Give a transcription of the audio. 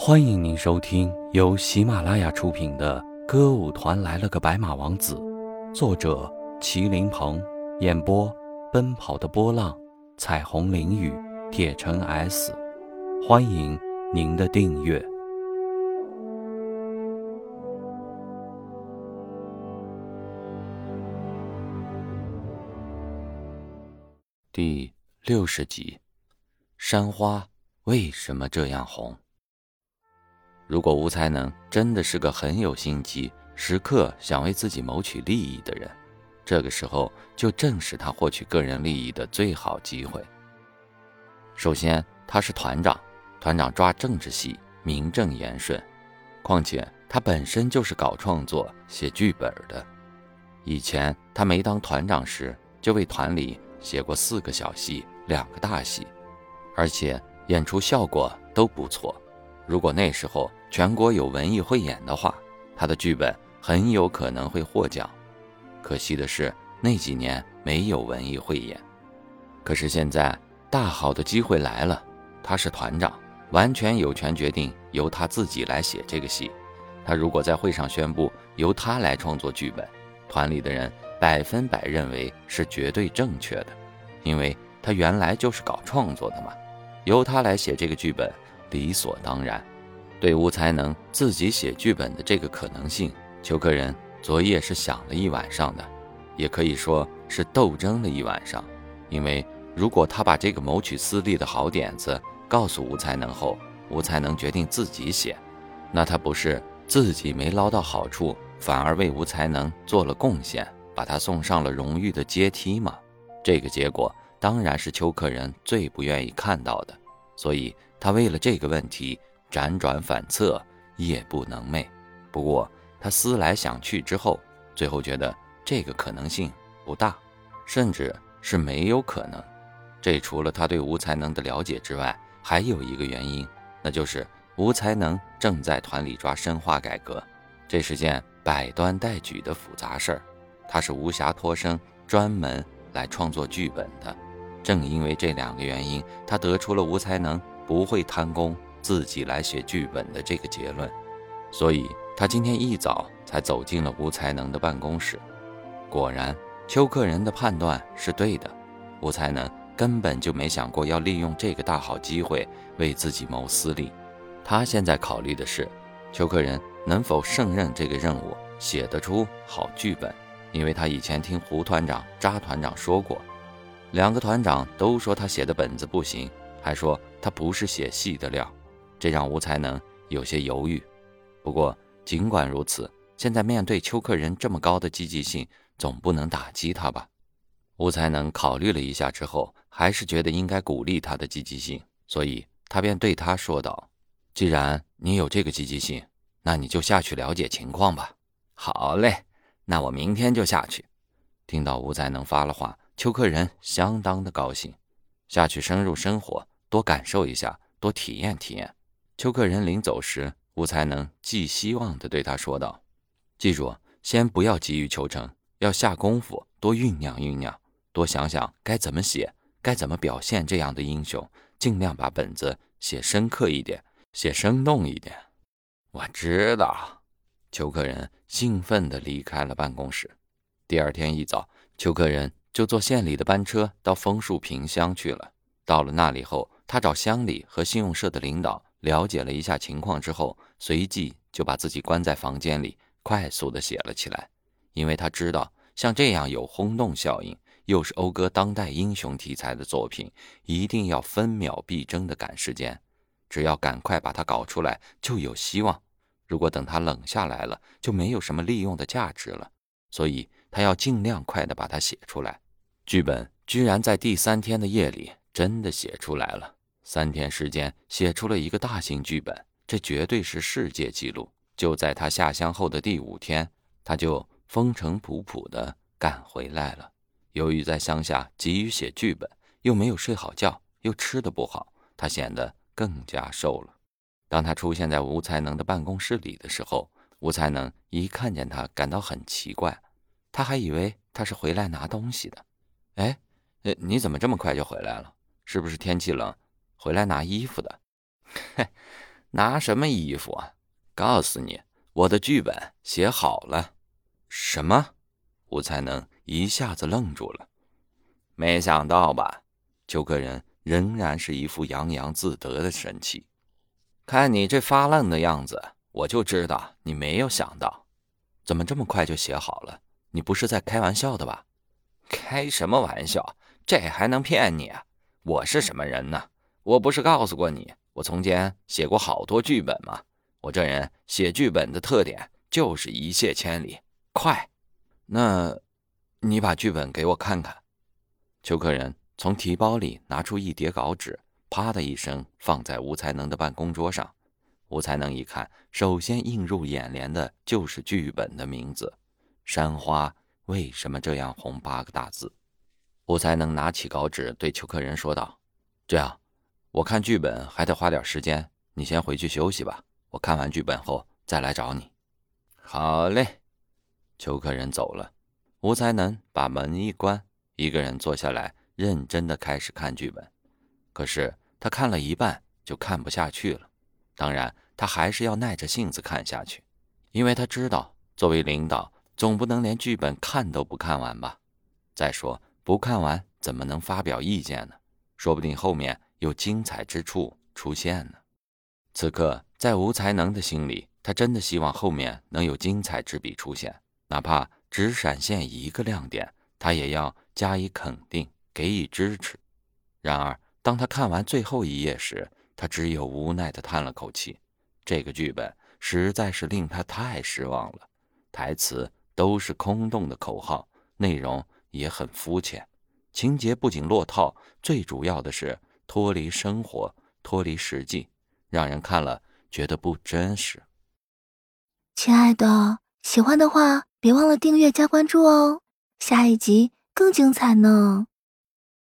欢迎您收听由喜马拉雅出品的《歌舞团来了个白马王子》，作者麒麟鹏，演播奔跑的波浪、彩虹淋雨、铁城 S。欢迎您的订阅。第六十集，山花为什么这样红？如果吴才能真的是个很有心机、时刻想为自己谋取利益的人，这个时候就正是他获取个人利益的最好机会。首先，他是团长，团长抓政治戏，名正言顺。况且他本身就是搞创作、写剧本的。以前他没当团长时，就为团里写过四个小戏、两个大戏，而且演出效果都不错。如果那时候全国有文艺汇演的话，他的剧本很有可能会获奖。可惜的是那几年没有文艺汇演。可是现在大好的机会来了，他是团长，完全有权决定由他自己来写这个戏。他如果在会上宣布由他来创作剧本，团里的人百分百认为是绝对正确的，因为他原来就是搞创作的嘛，由他来写这个剧本。理所当然，对吴才能自己写剧本的这个可能性，邱克仁昨夜是想了一晚上的，也可以说是斗争了一晚上。因为如果他把这个谋取私利的好点子告诉吴才能后，吴才能决定自己写，那他不是自己没捞到好处，反而为吴才能做了贡献，把他送上了荣誉的阶梯吗？这个结果当然是邱克仁最不愿意看到的，所以。他为了这个问题辗转反侧，夜不能寐。不过他思来想去之后，最后觉得这个可能性不大，甚至是没有可能。这除了他对吴才能的了解之外，还有一个原因，那就是吴才能正在团里抓深化改革，这是件百端待举的复杂事儿。他是无暇托生，专门来创作剧本的。正因为这两个原因，他得出了吴才能。不会贪功，自己来写剧本的这个结论，所以他今天一早才走进了吴才能的办公室。果然，邱克仁的判断是对的，吴才能根本就没想过要利用这个大好机会为自己谋私利。他现在考虑的是，邱克仁能否胜任这个任务，写得出好剧本。因为他以前听胡团长、扎团长说过，两个团长都说他写的本子不行。还说他不是写戏的料，这让吴才能有些犹豫。不过尽管如此，现在面对邱克仁这么高的积极性，总不能打击他吧？吴才能考虑了一下之后，还是觉得应该鼓励他的积极性，所以他便对他说道：“既然你有这个积极性，那你就下去了解情况吧。”“好嘞，那我明天就下去。”听到吴才能发了话，邱克仁相当的高兴。下去深入生活，多感受一下，多体验体验。邱克仁临走时，吴才能寄希望地对他说道：“记住，先不要急于求成，要下功夫，多酝酿酝酿，多想想该怎么写，该怎么表现这样的英雄，尽量把本子写深刻一点，写生动一点。”我知道。邱克仁兴奋地离开了办公室。第二天一早，邱克仁。就坐县里的班车到枫树坪乡去了。到了那里后，他找乡里和信用社的领导了解了一下情况之后，随即就把自己关在房间里，快速的写了起来。因为他知道，像这样有轰动效应，又是讴歌当代英雄题材的作品，一定要分秒必争的赶时间。只要赶快把它搞出来，就有希望；如果等它冷下来了，就没有什么利用的价值了。所以他要尽量快的把它写出来。剧本居然在第三天的夜里真的写出来了，三天时间写出了一个大型剧本，这绝对是世界纪录。就在他下乡后的第五天，他就风尘仆仆的赶回来了。由于在乡下急于写剧本，又没有睡好觉，又吃的不好，他显得更加瘦了。当他出现在吴才能的办公室里的时候，吴才能一看见他，感到很奇怪，他还以为他是回来拿东西的。哎，呃，你怎么这么快就回来了？是不是天气冷，回来拿衣服的？嘿，拿什么衣服啊？告诉你，我的剧本写好了。什么？吴才能一下子愣住了。没想到吧？邱克人仍然是一副洋洋自得的神气。看你这发愣的样子，我就知道你没有想到。怎么这么快就写好了？你不是在开玩笑的吧？开什么玩笑？这还能骗你啊？我是什么人呢？我不是告诉过你，我从前写过好多剧本吗？我这人写剧本的特点就是一泻千里，快。那，你把剧本给我看看。邱克人从提包里拿出一叠稿纸，啪的一声放在吴才能的办公桌上。吴才能一看，首先映入眼帘的就是剧本的名字：“山花为什么这样红？”八个大字。吴才能拿起稿纸对邱克人说道：“这样，我看剧本还得花点时间，你先回去休息吧。我看完剧本后再来找你。”好嘞。邱克人走了，吴才能把门一关，一个人坐下来，认真的开始看剧本。可是他看了一半就看不下去了。当然，他还是要耐着性子看下去，因为他知道，作为领导，总不能连剧本看都不看完吧？再说，不看完怎么能发表意见呢？说不定后面有精彩之处出现呢。此刻，在吴才能的心里，他真的希望后面能有精彩之笔出现，哪怕只闪现一个亮点，他也要加以肯定，给予支持。然而，当他看完最后一页时，他只有无奈地叹了口气，这个剧本实在是令他太失望了。台词都是空洞的口号，内容也很肤浅，情节不仅落套，最主要的是脱离生活，脱离实际，让人看了觉得不真实。亲爱的，喜欢的话别忘了订阅加关注哦，下一集更精彩呢。